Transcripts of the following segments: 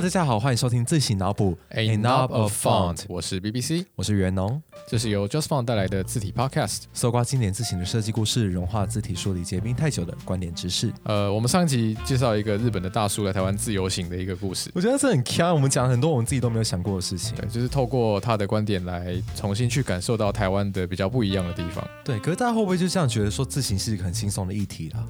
大家好，欢迎收听自行脑补 A Knob of Font，我是 BBC，我是袁农。这是由 Just Font 带来的字体 Podcast，搜刮经典字型的设计故事，融化字体梳理结冰太久的观点知识。呃，我们上一集介绍一个日本的大叔来台湾自由行的一个故事，我觉得这很强。我们讲很多我们自己都没有想过的事情。对，就是透过他的观点来重新去感受到台湾的比较不一样的地方。对，可是大家会不会就这样觉得说字形是一个很轻松的议题了？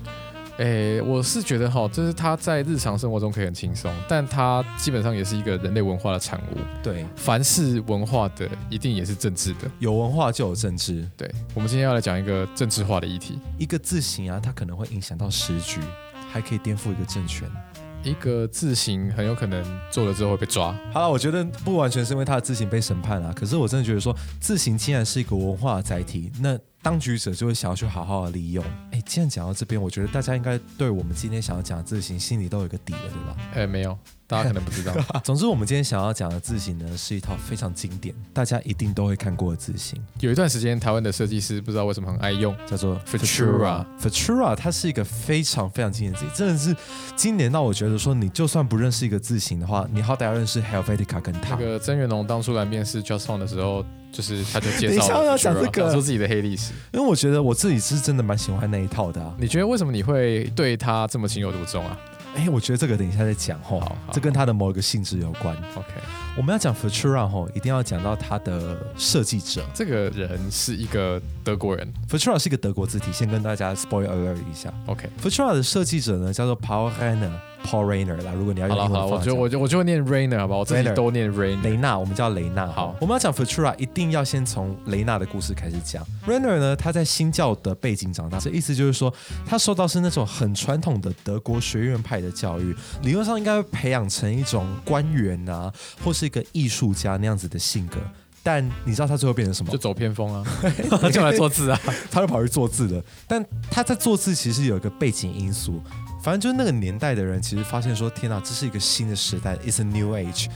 诶，我是觉得哈，就是他在日常生活中可以很轻松，但他基本上也是一个人类文化的产物。对，凡是文化的，一定也是政治的。有文化就有政治。对，我们今天要来讲一个政治化的议题。一个字形啊，它可能会影响到时局，还可以颠覆一个政权。一个字形很有可能做了之后会被抓。好了，我觉得不完全是因为他的字形被审判了，可是我真的觉得说，字形既然是一个文化的载体，那当局者就会想要去好好的利用。哎，既然讲到这边，我觉得大家应该对我们今天想要讲的字形心里都有一个底了，对吧？哎，没有。大家可能不知道。总之，我们今天想要讲的字型呢，是一套非常经典，大家一定都会看过的字型。有一段时间，台湾的设计师不知道为什么很爱用，叫做 Futura。Futura 它是一个非常非常经典的字，真的是经典到我觉得说，你就算不认识一个字型的话，你好歹要认识 Helvetica 跟它。那个曾元龙当初来面试 Just Font 的时候，就是他就介绍 要讲这个，说自己的黑历史。因为我觉得我自己是真的蛮喜欢那一套的。你觉得为什么你会对他这么情有独钟啊？哎，我觉得这个等一下再讲吼，这跟他的某一个性质有关。OK，我们要讲 Futura 吼，一定要讲到他的设计者，这个人是一个德国人。Futura 是一个德国字体，先跟大家 spoiler 一下。OK，Futura 的设计者呢叫做 Paul Hanna。Paul Rainer 啦，如果你要用英文，我就我就我就念 Rainer 好吧，我自己都念 Rainer。雷纳，我们叫雷纳。好，我们要讲 Futura，一定要先从雷纳的故事开始讲。Rainer 呢，他在新教的背景长大，这意思就是说，他受到是那种很传统的德国学院派的教育，理论上应该会培养成一种官员啊，或是一个艺术家那样子的性格。但你知道他最后变成什么？就走偏锋啊，就来做字啊，他就跑去做字了。但他在做字其实有一个背景因素。反正就是那个年代的人，其实发现说：“天哪，这是一个新的时代，It's a new age。”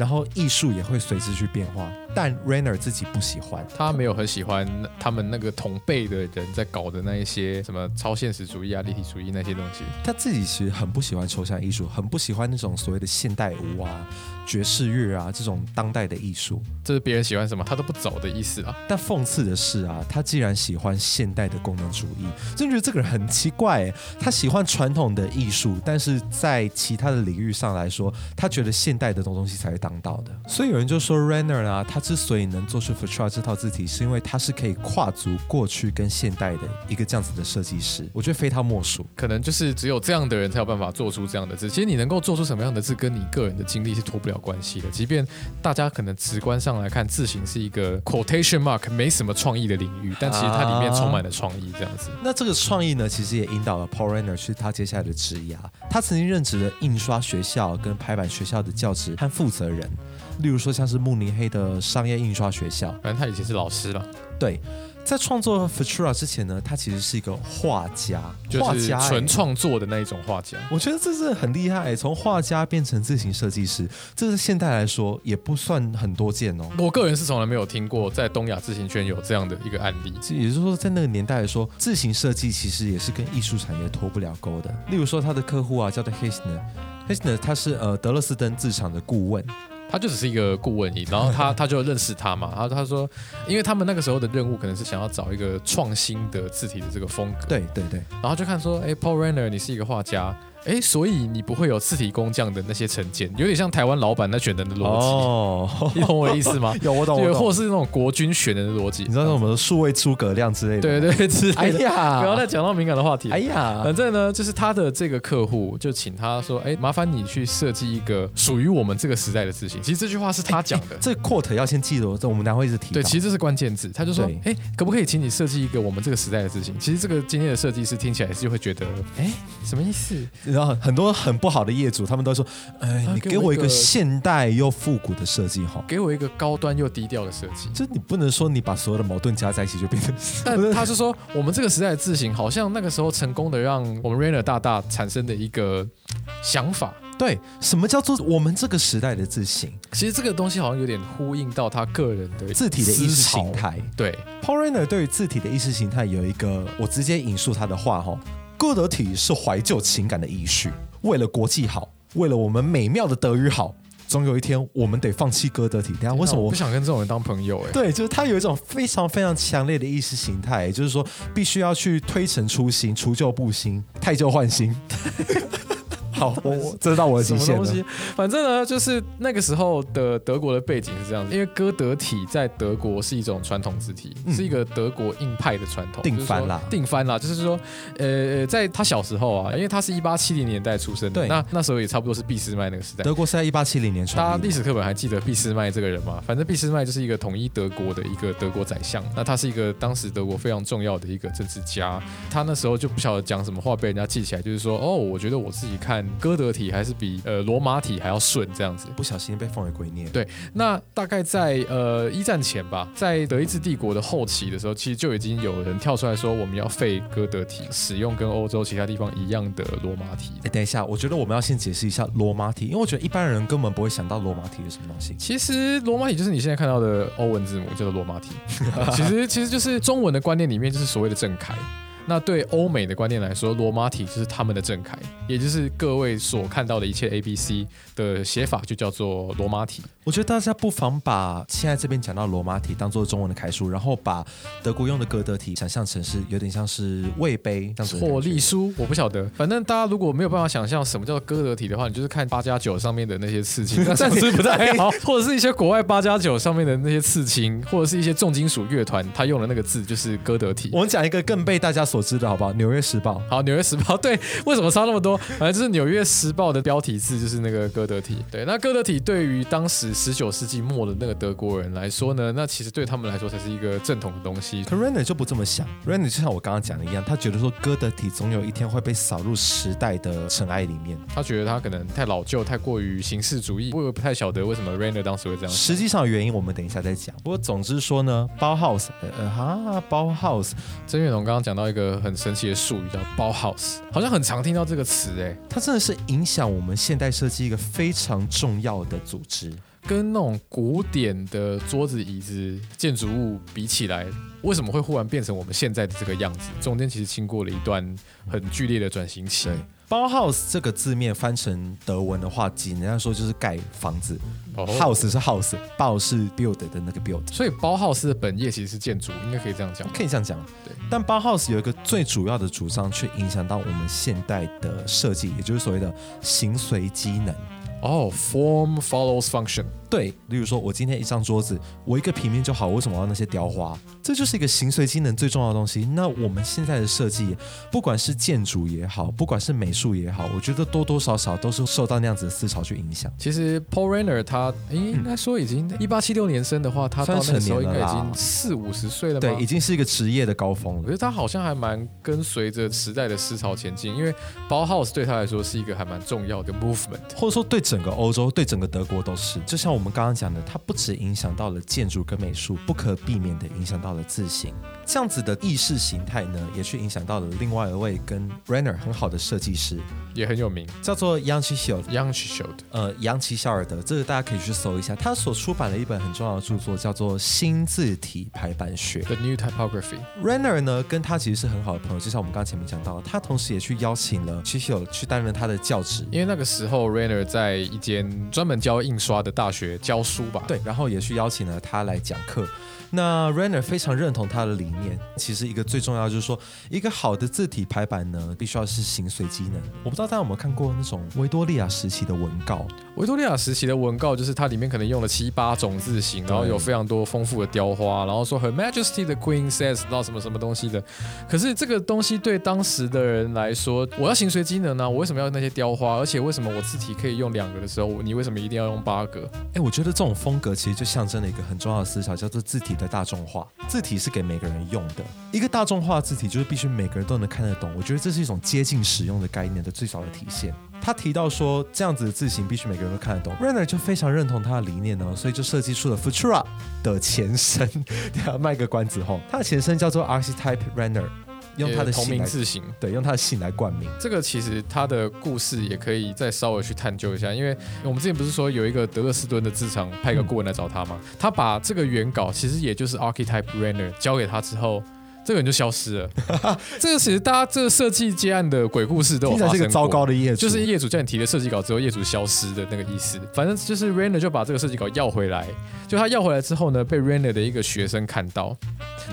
然后艺术也会随之去变化。但 Rainer 自己不喜欢，他没有很喜欢他们那个同辈的人在搞的那一些什么超现实主义啊、立体主义那些东西。他自己其实很不喜欢抽象艺术，很不喜欢那种所谓的现代舞啊、爵士乐啊这种当代的艺术。这是别人喜欢什么，他都不走的意思啊。但讽刺的是啊，他既然喜欢现代的功能主义，真觉得这个人很奇怪。他喜欢传统的艺术，但是在其他的领域上来说，他觉得现代的东西才是当道的。所以有人就说 Renner 啊，他。之所以能做出 Futura 这套字体，是因为他是可以跨足过去跟现代的一个这样子的设计师。我觉得非他莫属，可能就是只有这样的人才有办法做出这样的字。其实你能够做出什么样的字，跟你个人的经历是脱不了关系的。即便大家可能直观上来看，字形是一个 quotation mark 没什么创意的领域，但其实它里面充满了创意。这样子，那这个创意呢，其实也引导了 Paul Renner 去他接下来的职涯。他曾经任职了印刷学校跟排版学校的教职和负责人。例如说，像是慕尼黑的商业印刷学校，反正他以前是老师了。对，在创作 Futura 之前呢，他其实是一个画家，画家纯创作的那一种画家。我觉得这是很厉害，从画家变成自行设计师，这是现代来说也不算很多见哦。我个人是从来没有听过在东亚自行圈有这样的一个案例。也就是说，在那个年代来说，自行设计其实也是跟艺术产业脱不了钩的。例如说，他的客户啊，叫做他是呃德勒斯登制厂的顾问。他就只是一个顾问，然后他 他就认识他嘛，然后他说，因为他们那个时候的任务可能是想要找一个创新的字体的这个风格，对对对，然后就看说，哎，Paul Renner，你是一个画家。哎，所以你不会有字体工匠的那些成见，有点像台湾老板那选人的逻辑，你懂我的意思吗？有我懂，对或者是那种国军选人的逻辑，你知道什么数位诸葛亮之类的？对对之类的。不要再讲到敏感的话题。哎呀，反正呢，就是他的这个客户就请他说，哎，麻烦你去设计一个属于我们这个时代的字型。其实这句话是他讲的，这 quote 要先记得，这我们待会一直提。对，其实这是关键字。他就说，哎，可不可以请你设计一个我们这个时代的字型？其实这个今天的设计师听起来是会觉得，哎，什么意思？然后很多很。不好的业主，他们都说：“哎，你给我一个现代又复古的设计，哈，给我一个高端又低调的设计。”这你不能说你把所有的矛盾加在一起就变成。但他是说，我们这个时代的字型，好像那个时候成功的让我们 Rainer 大大产生的一个想法。对，什么叫做我们这个时代的字型？其实这个东西好像有点呼应到他个人的字体的意识形态。对，Paul Rainer 对于字体的意识形态有一个，我直接引述他的话：哈，歌德体是怀旧情感的遗绪。为了国际好，为了我们美妙的德语好，总有一天我们得放弃歌德体。等下为什么我我不想跟这种人当朋友？哎，对，就是他有一种非常非常强烈的意识形态，就是说必须要去推陈出新、除旧布新、汰旧换新。好，我我知道我的极限了。什么东西？反正呢，就是那个时候的德国的背景是这样子，因为歌德体在德国是一种传统字体，嗯是一个德国硬派的传统。定番啦定番啦，就是说，呃，在他小时候啊，因为他是一八七零年代出生的，那那时候也差不多是俾斯麦那个时代。德国是在一八七零年大家创立的，历史课本还记得俾斯麦这个人吗？反正俾斯麦就是一个统一德国的一个德国宰相，那他是一个当时德国非常重要的一个政治家。他那时候就不晓得讲什么话被人家记起来，就是说，哦，我觉得我自己看哥德体还是比呃罗马体还要顺这样子。不小心被奉为圭臬。对那大概在呃一战前吧，在德意志帝国的后期的时候，其实就已经有人跳出来说，我们要废歌德体，使用跟欧洲其他地方一样的罗马体。哎，等一下，我觉得我们要先解释一下罗马体，因为我觉得一般人根本不会想到罗马体是什么东西。其实罗马体就是你现在看到的欧文字母，叫做罗马体。其实其实就是中文的观念里面就是所谓的正楷。那对欧美的观念来说，罗马体就是他们的正楷，也就是各位所看到的一切 A B C 的写法就叫做罗马体。我觉得大家不妨把现在这边讲到罗马体当做中文的楷书，然后把德国用的哥德体想象成是有点像是魏碑这样子。或隶书，我不晓得。反正大家如果没有办法想象什么叫做哥德体的话，你就是看八加九上面的那些刺青，暂时不太好，或者是一些国外八加九上面的那些刺青，或者是一些重金属乐团，他用的那个字就是哥德体。我们讲一个更被大家所知的好不好？《纽约时报》好，《纽约时报》对，为什么差那么多？反正就是《纽约时报》的标题字就是那个哥德体。对，那哥德体对于当时十九世纪末的那个德国人来说呢，那其实对他们来说才是一个正统的东西。可 Renner 就不这么想，Renner 就像我刚刚讲的一样，他觉得说哥德体总有一天会被扫入时代的尘埃里面。他觉得他可能太老旧，太过于形式主义。我也不太晓得为什么 Rainer 当时会这样。实际上的原因我们等一下再讲。不过总之说呢，包 house，呃呃哈，包 house，曾月龙刚刚讲到一个很神奇的术语，叫包 house，好像很常听到这个词哎，它真的是影响我们现代设计一个非常重要的组织。跟那种古典的桌子、椅子、建筑物比起来，为什么会忽然变成我们现在的这个样子？中间其实经过了一段很剧烈的转型期。对包 house 这个字面翻成德文的话，简单来说就是盖房子、哦 h o u s e 是 house，包是 build 的那个 build。所以包 house 的本业其实是建筑，应该可以这样讲。可以这样讲，对。但包 house 有一个最主要的主张，却影响到我们现代的设计，也就是所谓的形随机能。Oh, 哦，form follows function。对，例如说，我今天一张桌子，我一个平面就好，为什么要那些雕花？这就是一个形随机能最重要的东西。那我们现在的设计，不管是建筑也好，不管是美术也好，我觉得多多少少都是受到那样子的思潮去影响。其实 Paul Renner 他诶应该说已经一八七六年生的话，他到那个时候应该已经四五十岁了吧？对，已经是一个职业的高峰了。可是他好像还蛮跟随着时代的思潮前进，因为包 house 对他来说是一个还蛮重要的 movement。或者说对整个欧洲、对整个德国都是，就像我们刚刚讲的，它不只影响到了建筑跟美术，不可避免的影响到了字形。这样子的意识形态呢，也去影响到了另外一位跟 Renner 很好的设计师，也很有名叫做 Yang Qixi。，Young Showed。呃，杨奇肖尔德，这个大家可以去搜一下，他所出版了一本很重要的著作，叫做《新字体排版学》。The New Typography，Renner 呢，跟他其实是很好的朋友，就像我们刚刚前面讲到的，他同时也去邀请了 c h i s h o 去担任他的教职。因为那个时候 Renner 在一间专门教印刷的大学教书吧。对，然后也去邀请了他来讲课。那 Renner 非常认同他的理念。其实一个最重要的就是说，一个好的字体排版呢，必须要是形随机能。我不知道大家有没有看过那种维多利亚时期的文告，维多利亚时期的文告就是它里面可能用了七八种字形，然后有非常多丰富的雕花，然后说 Her Majesty the Queen says，到什么什么东西的。可是这个东西对当时的人来说，我要形随机能呢、我为什么要那些雕花？而且为什么我字体可以用两个的时候，你为什么一定要用八个？哎，我觉得这种风格其实就象征了一个很重要的思想，叫做字体的大众化。字体是给每个人用的，一个大众化字体就是必须每个人都能看得懂。我觉得这是一种接近使用的概念的最早的体现。他提到说，这样子的字形必须每个人都看得懂。Renner 就非常认同他的理念呢，所以就设计出了 Futura 的前身。等下卖个关子后，它的前身叫做 Archetype Renner，用他的同名字形。对，用他的姓来冠名。这个其实他的故事也可以再稍微去探究一下，因为我们之前不是说有一个德勒斯顿的制厂派一个顾问来找他吗？他把这个原稿，其实也就是 Archetype Renner 交给他之后，这个人就消失了。这个其实大家这个设计接案的鬼故事都有发生过。是个糟糕的业主，就是业主叫你提了设计稿之后，业主消失的那个意思。反正就是 Rainer 就把这个设计稿要回来，就他要回来之后呢，被 Rainer 的一个学生看到。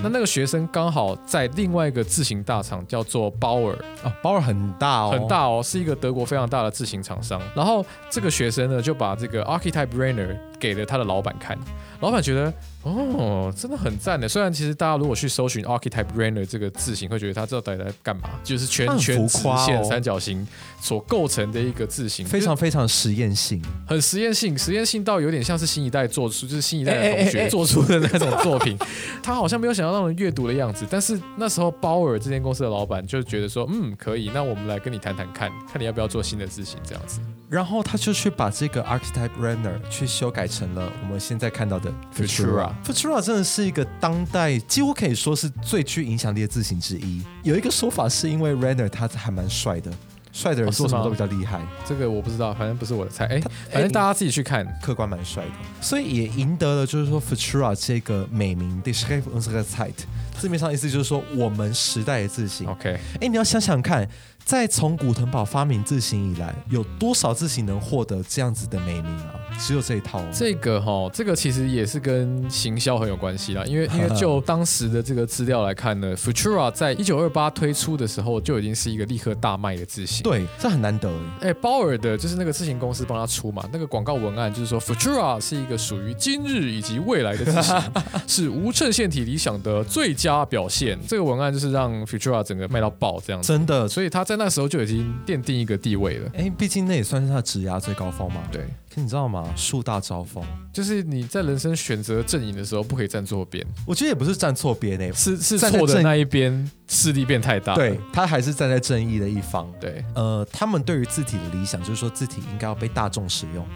那那个学生刚好在另外一个自行大厂叫做 Bauer，啊，包尔很大哦，很大哦，是一个德国非常大的自行厂商。然后这个学生呢，就把这个 Archetype Rainer 给了他的老板看，老板觉得哦，真的很赞的。虽然其实大家如果去搜寻 Archetype Rainer 这个字形，会觉得他知道到底在干嘛，就是圈它很圈、直线、三角形所构成的一个字形，非常非常实验性。很实验性，实验性到有点像是新一代做出，就是新一代的同学做出的那种作品。他好像没有想要让人阅读的样子，但是那时候鲍尔这间公司的老板就觉得说，嗯，可以，那我们来跟你谈谈看，看你要不要做新的字型这样子。然后他就去把这个 Archetype Runner 去修改成了我们现在看到的 Futura Futura 真的是一个当代几乎可以说是最具影响力的字型之一。有一个说法是因为 Runner 他还蛮帅的，帅的人做什么都比较厉害，这个我不知道，反正不是我的菜。哎，他反正大家自己去看。客观蛮帅的，所以也赢得了就是说 Futura 这个美名 Describe unsere Zeit，字面上意思就是说我们时代的字形。OK，哎，你要想想看，在从古腾堡发明字形以来，有多少字形能获得这样子的美名啊？只有这一套、哦。这个哈，这个其实也是跟行销很有关系啦，因为 因为就当时的这个资料来看呢，Futura 在一九二八推出的时候就已经是一个立刻大卖的字型。对，这很难得哎。哎，鲍尔的就是那个字型公司帮他出嘛，那个广告文案就是说，Futura 是一个属于今日以及未来的字型，是无衬线体理想的最佳表现。这个文案就是让 Futura 整个卖到爆这样子，真的，所以他在那时候就已经奠定一个地位了。哎，毕竟那也算是他职涯最高峰嘛。对，可你知道吗？树大招风，就是你在人生选择阵营的时候，不可以站错边，我觉得也不是站错边诶，是是站在错的那一边势力变太大。对他还是站在正义的一方。对，呃，他们对于字体的理想就是说字体应该要被大众使用。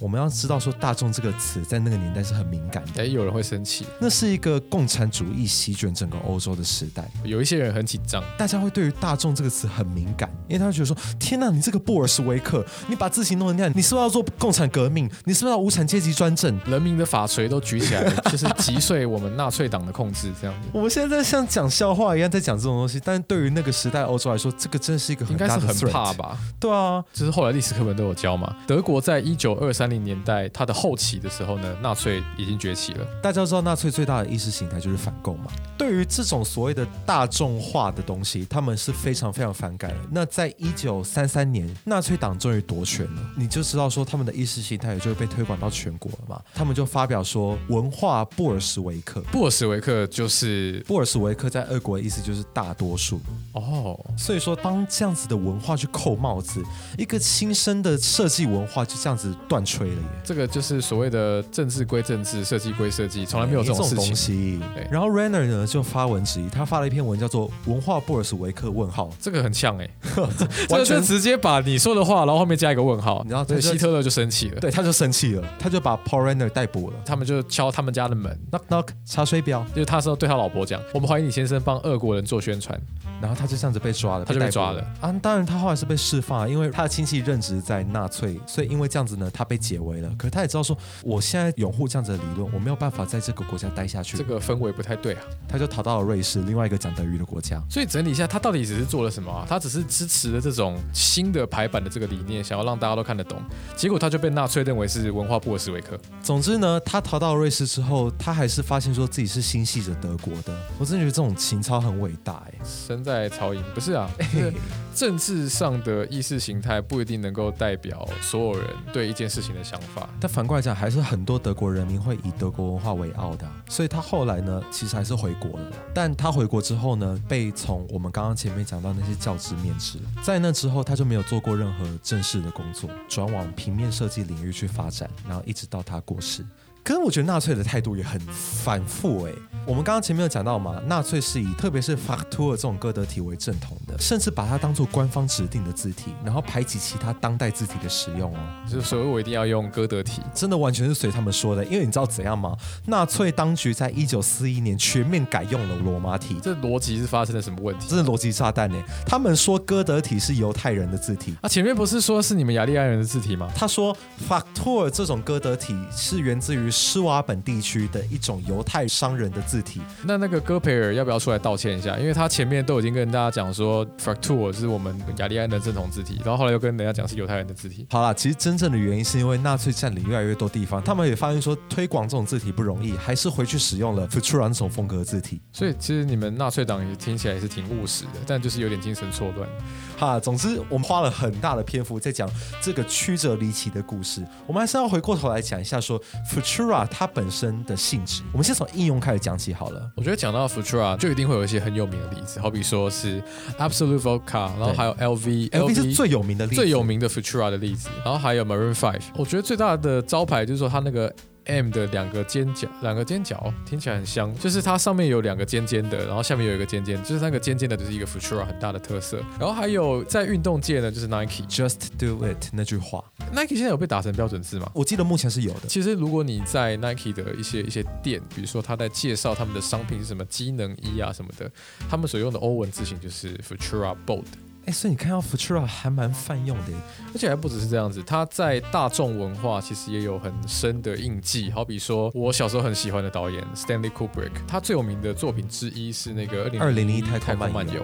我们要知道说“大众”这个词在那个年代是很敏感的，哎，有人会生气，那是一个共产主义席卷整个欧洲的时代。有一些人很紧张。大家会对于“大众”这个词很敏感，因为他会觉得说：“天呐，你这个布尔什维克，你把字形弄成那样，你是不是要做共产革命？你是不是要无产阶级专政人民的法锤都举起来了，就是击碎我们纳粹党的控制，这样子？”我们现在在像讲笑话一样在讲这种东西，但是对于那个时代欧洲来说，这个真是一个应很大的该是很怕？吧？对啊，就是后来历史课本都有教嘛。德国在一九二三零年代，它的后期的时候呢，纳粹已经崛起了。大家都知道纳粹最大的意识形态就是反共嘛。对于这种所谓的大众化的东西，他们是非常非常反感的。那在一九三三年，纳粹党终于夺权了，你就知道说他们的意识形态也就会被推广到全国了嘛。他们就发表说文化布尔什维克。布尔什维克就是布尔什维克在俄国的意思就是大多数，哦，所以说当这样子的文化去扣帽子，一个新生的设计文化就这样子断吹了耶。这个就是所谓的政治归政治，设计归设计，从来没有这种事东情。西。对。然后 Renner 呢就发文质疑，他发了一篇文叫做《文化布尔什维克问号》，这个很像哎、这完全。直接把你说的话，然后后面加一个问号，对你知道这就希特勒就生气了，对，他就生气了，他就把 Paul Renner 逮捕了。他们就敲他们家的门，，knock knock 查水表，就是他说对他老婆讲，我们怀疑你先生帮俄国人做宣传，然后他就这样子被抓了，他就被抓了。啊。当然他后来是被释放了，因为他的亲戚任职在纳粹，所以因为这样子呢，他被解围了。可是他也知道说，我现在拥护这样子的理论，我没有办法在这个国家待下去，这个氛围不太对啊。他就逃到了瑞士，另外一个讲德语的国家。所以整理一下，他到底只是做了什么啊？他只是支持了这种新的排版的这个理念，想要让大家都看得懂，结果他就被纳粹认为是文化布尔什维克。总之呢，他逃到瑞士之后，他还是发现说自己是心系着德国的。我真的觉得这种情操很伟大哎。身在曹营不是啊，就是政治上的意识形态不一定能够代表所有人对一件事情的想法。但反过来讲，还是很多德国人民会以德国文化为傲的、所以他后来呢，其实还是回国了。但他回国之后呢，被从我们刚刚前面讲到那些教职面试，在那之后他就没有做过任何正式的工作，转往平面设计领域去发展，然后一直到他过世。可是我觉得纳粹的态度也很反复诶。我们刚刚前面有讲到嘛，纳粹是以特别是法图尔这种歌德体为正统的，甚至把它当做官方指定的字体，然后排挤其他当代字体的使用哦。就是所以我一定要用歌德体，真的完全是随他们说的，因为你知道怎样吗？纳粹当局在一九四一年全面改用了罗马体，这逻辑是发生了什么问题？这是逻辑炸弹呢。他们说歌德体是犹太人的字体，啊，前面不是说是你们雅利安人的字体吗？他说法托尔这种歌德体是源自于施瓦本地区的一种犹太商人的字字体。那那个戈培尔要不要出来道歉一下？因为他前面都已经跟大家讲说，Fraktur 是我们雅利安的正统字体，然后后来又跟人家讲是犹太人的字体。好啦，其实真正的原因是因为纳粹占领越来越多地方，他们也发现说推广这种字体不容易，还是回去使用了 Futura 那种风格的字体。所以其实你们纳粹党也听起来也是挺务实的，但就是有点精神错乱。哈，总之我们花了很大的篇幅在讲这个曲折离奇的故事，我们还是要回过头来讲一下说 Futura 它本身的性质。我们先从应用开始讲起好了。我觉得讲到 Futura 就一定会有一些很有名的例子，好比说是 Absolute Vodka，然后还有 LV。LV 是最有名的例子，最有名的 Futura 的例子，然后还有 Maroon Five。我觉得最大的招牌就是说它那个 M 的两个尖角，两个尖角听起来很香，就是它上面有两个尖尖的，然后下面有一个尖尖，就是那个尖尖的就是一个 Futura 很大的特色。然后还有在运动界呢，就是 Nike Just Do It 那句话，Nike 现在有被打成标准字吗？我记得目前是有的。其实如果你在 Nike 的一些一些店，比如说他在介绍他们的商品是什么机能衣啊什么的，他们所用的欧文字型就是 Futura Bold。哎，所以你看到 Futura 还蛮泛用的，而且还不只是这样子，它在大众文化其实也有很深的印记。好比说，我小时候很喜欢的导演 Stanley Kubrick，他最有名的作品之一是那个二零零一太空漫游。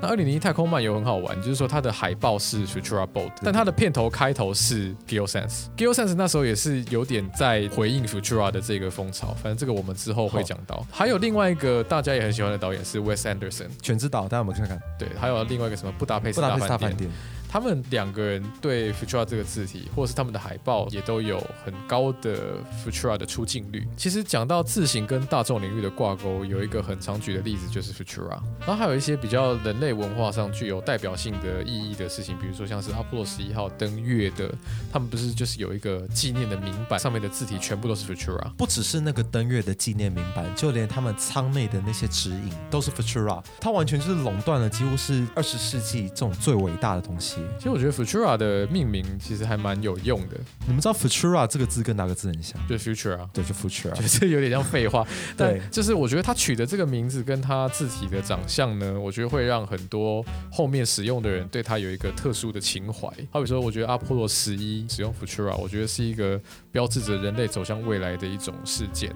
那二零零一太空漫游很好玩，就是说它的海报是 Futura Boat，但它的片头开头是 Geo Sense。Geo Sense 那时候也是有点在回应 Futura 的这个风潮。反正这个我们之后会讲到。还有另外一个大家也很喜欢的导演是 Wes Anderson，全知道，大家有没有看看？对，还有另外一个什么不达佩斯大饭店。他们两个人对 Futura 这个字体，或者是他们的海报，也都有很高的 Futura 的出镜率。其实讲到字形跟大众领域的挂钩，有一个很常举的例子就是 Futura。然后还有一些比较人类文化上具有代表性的意义的事情，比如说像是阿波罗十一号登月的，他们不是就是有一个纪念的铭板，上面的字体全部都是 Futura。不只是那个登月的纪念铭板，就连他们舱内的那些指引都是 Futura。它完全就是垄断了几乎是二十世纪这种最伟大的东西。其实我觉得 Futura 的命名其实还蛮有用的。你们知道 Futura 这个字跟哪个字很像？就 Future 啊，对，就 Futura，觉得有点像废话。对，就是我觉得他取的这个名字跟他字体的长相呢，我觉得会让很多后面使用的人对他有一个特殊的情怀。好比说，我觉得阿波罗十一使用 Futura，我觉得是一个标志着人类走向未来的一种事件。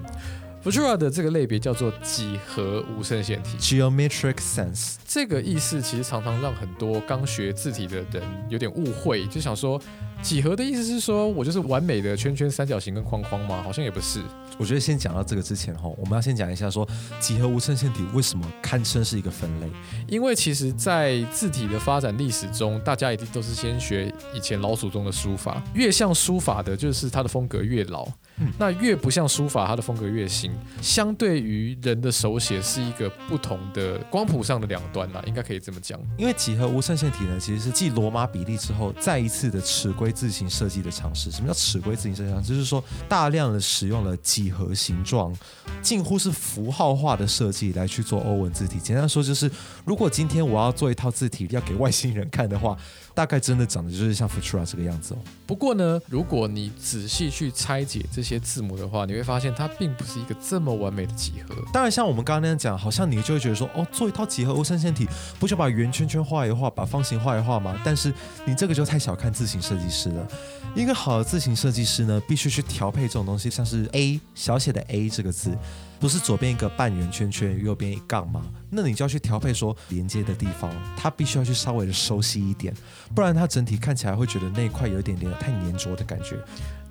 Futura 的这个类别叫做几何无声线体 （Geometric Sense）。这个意思其实常常让很多刚学字体的人有点误会，就想说几何的意思是说我就是完美的圈圈、三角形跟框框吗？好像也不是。我觉得先讲到这个之前哈，我们要先讲一下说几何无衬线体为什么堪称是一个分类？因为其实，在字体的发展历史中，大家一定都是先学以前老祖宗的书法，越像书法的，就是它的风格越老。那越不像书法，它的风格越新。相对于人的手写，是一个不同的光谱上的两端啦，应该可以这么讲。因为几何无衬线体呢，其实是继罗马比例之后，再一次的尺规字形设计的尝试。什么叫尺规字形设计？就是说，大量的使用了几何形状，近乎是符号化的设计来去做欧文字体。简单说，就是如果今天我要做一套字体要给外星人看的话，大概真的长得就是像 Futura 这个样子哦。不过呢，如果你仔细去拆解这些字母的话，你会发现它并不是一个这么完美的几何。当然，像我们刚刚那样讲，好像你就会觉得说，哦，做一套几何欧三线体，不就把圆圈圈画一画，把方形画一画吗？但是你这个就太小看字形设计师了。一个好的字形设计师呢，必须去调配这种东西，像是 A 小写的 A 这个字。不是左边一个半圆圈圈，右边一杠吗？那你就要去调配说连接的地方，它必须要去稍微的收细一点，不然它整体看起来会觉得那一块有一点点太粘着的感觉。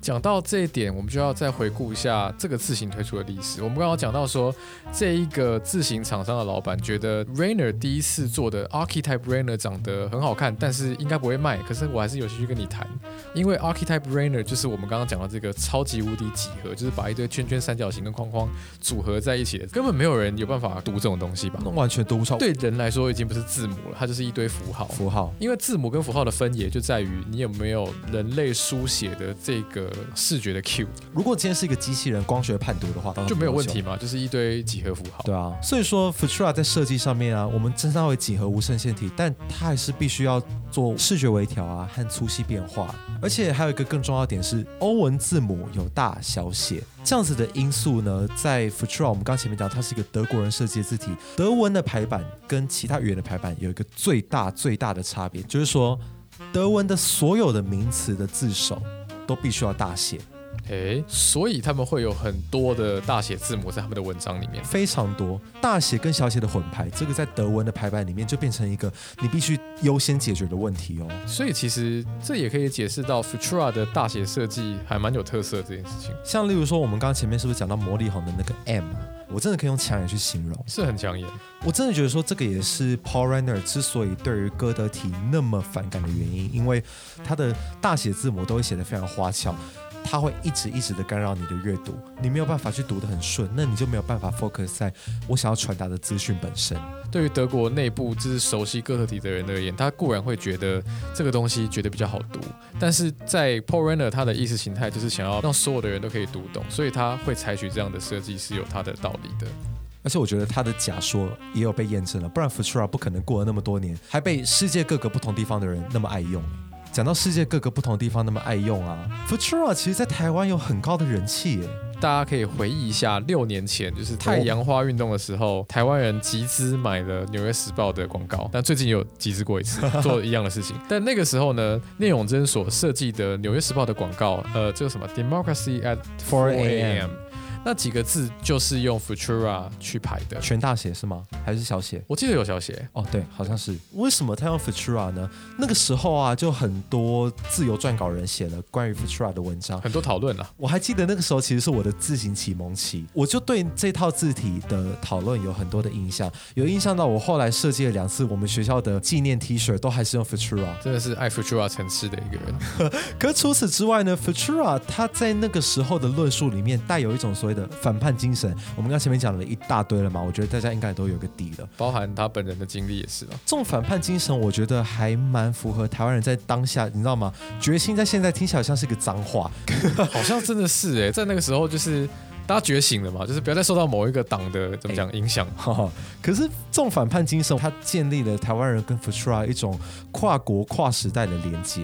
讲到这一点，我们就要再回顾一下这个字形推出的历史。我们刚刚讲到说，这一个字形厂商的老板觉得 Rainer 第一次做的 Archetype Rainer 长得很好看，但是应该不会卖。可是我还是有兴趣跟你谈，因为 Archetype Rainer 就是我们刚刚讲到这个超级无敌几何，就是把一堆圈圈、三角形跟框框组合在一起的，根本没有人有办法读这种东西吧？那完全读不上。对人来说已经不是字母了，它就是一堆符号。符号，因为字母跟符号的分野就在于你有没有人类书写的这个视觉的 Q。如果今天是一个机器人光学判读的话，就没有问题嘛，就是一堆几何符号。对啊，所以说 Futura 在设计上面啊，我们称它为几何无衬线体，但它还是必须要做视觉微调啊和粗细变化。而且还有一个更重要的点是，欧文字母有大小写这样子的因素呢，在 Futura 我们刚前面讲，它是一个德国人设计的字体，德文的排版跟其他语言的排版有一个最大最大的差别，就是说德文的所有的名词的字首都必须要大写。诶，所以他们会有很多的大写字母在他们的文章里面。非常多大写跟小写的混排，这个在德文的排版里面就变成一个你必须优先解决的问题哦。所以其实这也可以解释到 Futura 的大写设计还蛮有特色这件事情，像例如说，我们刚刚前面是不是讲到魔力红的那个 M 啊？我真的可以用抢眼去形容。是很抢眼。我真的觉得说这个也是 Paul Renner 之所以对于歌德体那么反感的原因，因为他的大写字母都会写得非常花俏，它会一直一直的干扰你的阅读，你没有办法去读得很顺，那你就没有办法 focus 在我想要传达的资讯本身。对于德国内部就是熟悉哥特体的人而言，他固然会觉得这个东西觉得比较好读，但是在 Paul Renner 他的意识形态就是想要让所有的人都可以读懂，所以他会采取这样的设计是有他的道理的。而且我觉得他的假说也有被验证了，不然 Futura 不可能过了那么多年，还被世界各个不同地方的人那么爱用。讲到世界各个不同地方那么爱用啊，Futura 其实在台湾有很高的人气耶。大家可以回忆一下，六年前就是太阳花运动的时候，台湾人集资买了《纽约时报》的广告，但最近有集资过一次，做一样的事情。但那个时候呢，聂永真所设计的《纽约时报》的广告，呃，这个什么 “Democracy at 4 a.m.”。那几个字就是用 Futura 去排的，全大写是吗？还是小写？我记得有小写。哦，对，好像是。为什么他用 Futura 呢？那个时候啊，就很多自由撰稿人写了关于 Futura 的文章，很多讨论啊。我还记得那个时候其实是我的字形启蒙期，我就对这套字体的讨论有很多的印象，有印象到我后来设计了两次我们学校的纪念 T 恤，都还是用 Futura，真的是爱 Futura 城市的一个人。可除此之外呢，Futura 它在那个时候的论述里面带有一种所谓的反叛精神。我们刚前面讲了一大堆了嘛，我觉得大家应该都有个底了。包含他本人的经历也是啊。这种反叛精神，我觉得还蛮符合台湾人在当下，你知道吗？决心在现在听起来像是一个脏话，好像真的是哎，在那个时候就是大家觉醒了嘛，就是不要再受到某一个党的怎么讲影响。可是这种反叛精神，它建立了台湾人跟 Futura 一种跨国跨时代的连接。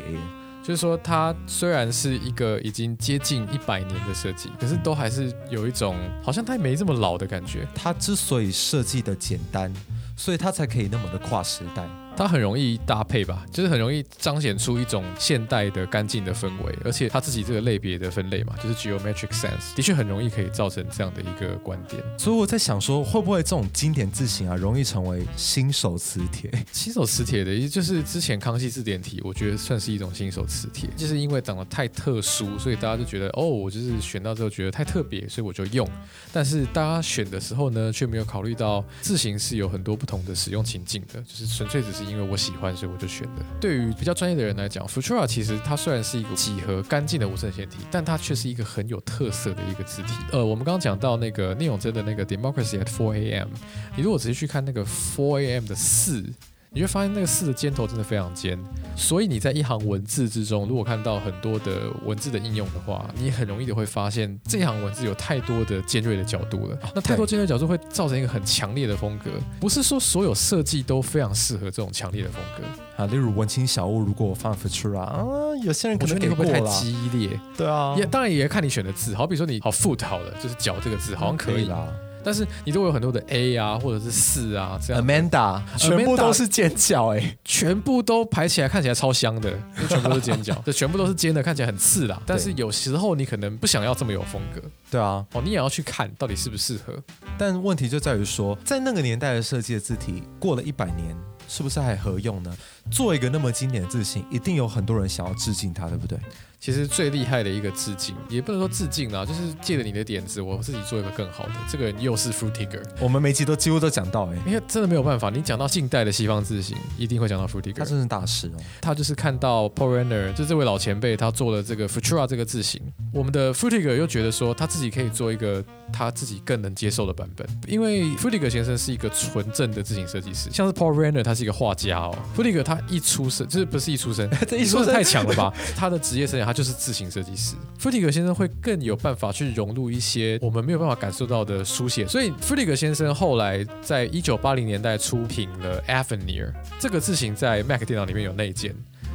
就是说，它虽然是一个已经接近一百年的设计，可是都还是有一种好像它没这么老的感觉。它之所以设计的简单，所以它才可以那么的跨时代。它很容易搭配吧，就是很容易彰显出一种现代的干净的氛围，而且它自己这个类别的分类嘛，就是 geometric sense，的确很容易可以造成这样的一个观点。所以我在想说，会不会这种经典字形啊，容易成为新手磁铁？新手磁铁的，也就是之前康熙字典体，我觉得算是一种新手磁铁，就是因为长得太特殊，所以大家就觉得哦，我就是选到之后觉得太特别，所以我就用。但是大家选的时候呢，却没有考虑到字形是有很多不同的使用情境的，就是纯粹只是。因因为我喜欢，所以我就选的。对于比较专业的人来讲，Futura 其实它虽然是一个几何干净的无衬线体，但它却是一个很有特色的一个字体。呃，我们刚刚讲到那个聂永真的那个 Democracy at Four a.m.，你如果仔细去看那个 Four a.m. 的四。你会发现那个四的尖头真的非常尖，所以你在一行文字之中，如果看到很多的文字的应用的话，你很容易的会发现这一行文字有太多的尖锐的角度了。那太多尖锐角度会造成一个很强烈的风格，不是说所有设计都非常适合这种强烈的风格啊。例如文青小屋，如果我放 Futura 啊，有些人可能会不会太激烈？对啊，也当然也看你选的字，好比说你好 foot 好了，就是脚这个字好像可以啦。但是你都会有很多的 A 啊，或者是四啊，这样。Amanda 全部都是尖角哎，全部都排起来看起来超香的，全部都是尖角，这全部都是尖的，看起来很刺啦。但是有时候你可能不想要这么有风格，对啊，哦，你也要去看到底适不适合。但问题就在于说，在那个年代的设计的字体，过了一百年，是不是还合用呢？做一个那么经典的字型，一定有很多人想要致敬它，对不对？其实最厉害的一个致敬，也不能说致敬啊，就是借着你的点子，我自己做一个更好的。这个人又是 Frutiger，我们每集都几乎都讲到哎，因为真的没有办法，你讲到近代的西方字形，一定会讲到 Frutiger，他真是大师哦。他就是看到 Paul Renner，就这位老前辈，他做了这个 Futura 这个字形，我们的 Frutiger 又觉得说他自己可以做一个他自己更能接受的版本，因为 Frutiger 先生是一个纯正的字形设计师，像是 Paul Renner 他是一个画家哦，Frutiger 他一出生就是不是一出生，这一出生太强了吧？他的职业生涯就是字形设计师。弗里格先生会更有办法去融入一些我们没有办法感受到的书写，所以弗里格先生后来在一九八零年代出品了 Avenir 这个字形，在 Mac 电脑里面有内建。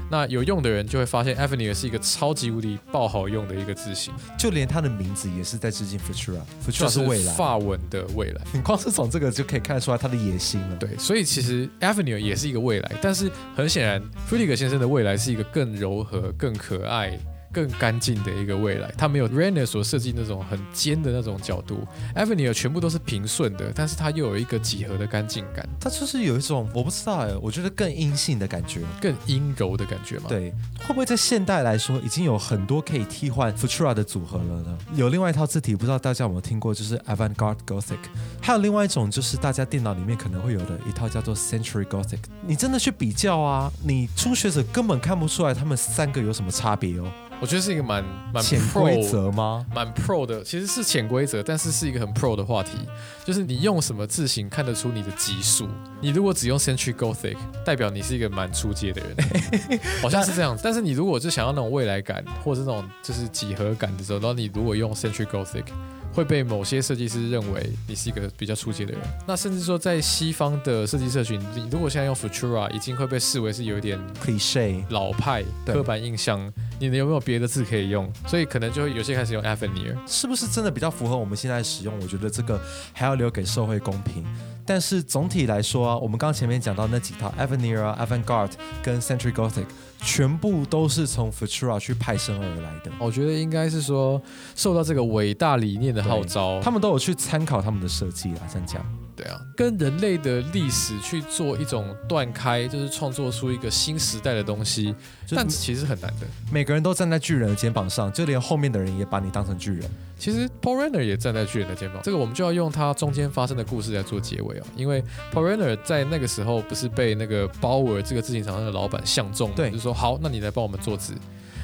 那有用的人就会发现 Avenir 是一个超级无敌爆好用的一个字形，就连它的名字也是在致敬 Futura，Futura 是未来，发文的未来。你光是从这个就可以看得出来他的野心了。对，所以其实 Avenir 也是一个未来，但是很显然弗里格先生的未来是一个更柔和、更可爱。更干净的一个未来。它没有 Renner 所设计那种很尖的那种角度，Avenir 全部都是平顺的，但是它又有一个几何的干净感，它就是有一种我不知道哎，我觉得更阴性的感觉，更阴柔的感觉嘛。对，会不会在现代来说已经有很多可以替换 Futura 的组合了呢？有另外一套字体，不知道大家有没有听过，就是 Avant-garde Gothic。还有另外一种，就是大家电脑里面可能会有的一套叫做 Century Gothic。你真的去比较啊，你初学者根本看不出来他们三个有什么差别哦。我觉得是一个蛮蛮潜规则吗？蛮 pro 的，其实是潜规则，但是是一个很 pro 的话题。就是你用什么字形看得出你的级数？你如果只用 Century Gothic，代表你是一个蛮出街的人，好像是这样子。但是你如果就想要那种未来感，或者那种就是几何感的时候，然后你如果用 Century Gothic。会被某些设计师认为你是一个比较出阶的人，那甚至说在西方的设计社群，你如果现在用 Futura，已经会被视为是有一点 cliche 老派、刻板印象。你有没有别的字可以用？所以可能就会有些开始用 Avenir，是不是真的比较符合我们现在使用？我觉得这个还要留给社会公平。但是总体来说啊，我们刚前面讲到那几套 Avenir 啊、Avant-garde 跟 Century Gothic。全部都是从 Futura 去派生而来的。我觉得应该是说，受到这个伟大理念的号召，他们都有去参考他们的设计啦。这样讲，对啊，跟人类的历史去做一种断开，就是创作出一个新时代的东西，但其实很难的。每个人都站在巨人的肩膀上，就连后面的人也把你当成巨人。其实 Paul Renner 也站在巨人的肩膀，这个我们就要用他中间发生的故事来做结尾啊。因为 Paul Renner 在那个时候不是被那个 Bauer 这个自行厂商的老板相中，对，就说好，那你来帮我们做字。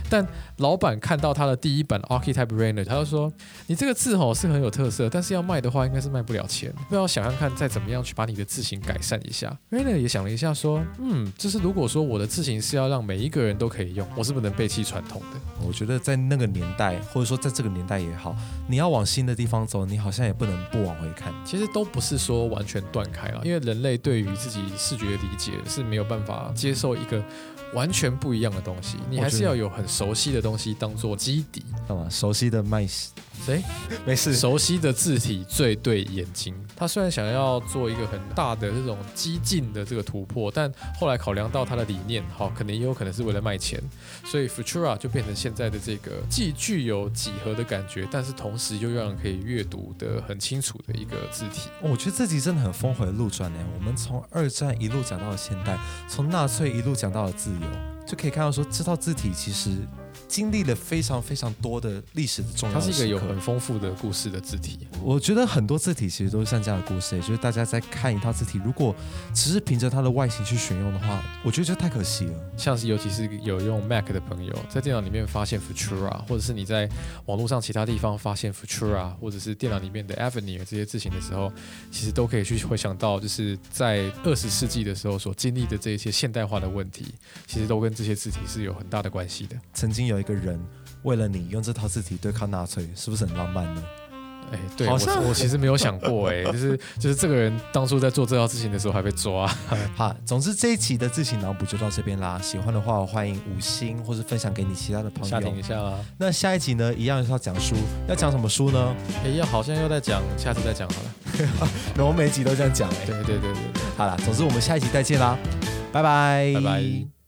但老板看到他的第一版 Archetype Rainer，他就说：“你这个字吼是很有特色，但是要卖的话应该是卖不了钱。不要想想看，再怎么样去把你的字型改善一下。” ”Rainer 也想了一下，说：“嗯，就是如果说我的字型是要让每一个人都可以用，我是不能背弃传统的。我觉得在那个年代，或者说在这个年代也好，你要往新的地方走，你好像也不能不往回看。其实都不是说完全断开了，因为人类对于自己视觉理解是没有办法接受一个。”完全不一样的东西，你还是要有很熟悉的东西当做基底，干嘛？熟悉的麦谁？没事。熟悉的字体最对眼睛。他虽然想要做一个很大的这种激进的这个突破，但后来考量到他的理念，好，可能也有可能是为了卖钱，所以 Futura 就变成现在的这个既具有几何的感觉，但是同时又让人可以阅读的很清楚的一个字体。我觉得这集真的很峰回路转呢。我们从二战一路讲到了现代，从纳粹一路讲到了自由，就可以看到说这套字体其实。经历了非常非常多的历史的重要，它是一个有很丰富的故事的字体。我觉得很多字体其实都是像这样的故事，也就是大家在看一套字体，如果只是凭着它的外形去选用的话，我觉得就太可惜了。像是尤其是有用 Mac 的朋友，在电脑里面发现 Futura，或者是你在网络上其他地方发现 Futura，或者是电脑里面的 Avenue 这些字形的时候，其实都可以去回想到，就是在二十世纪的时候所经历的这一些现代化的问题，其实都跟这些字体是有很大的关系的。曾经有。一个人为了你用这套字体对抗纳粹，是不是很浪漫呢？哎，对我我其实没有想过，哎，就是就是这个人当初在做这套事情的时候还被抓。好，总之这一期的自行脑补就到这边啦。喜欢的话欢迎五星或是分享给你其他的朋友。下停一下啦。那下一集呢，一样是要讲书，要讲什么书呢？哎，要好像又在讲，下次再讲好了。那我每集都这样讲，哎，对对对对对。好了，总之我们下一集再见啦，拜拜，拜拜。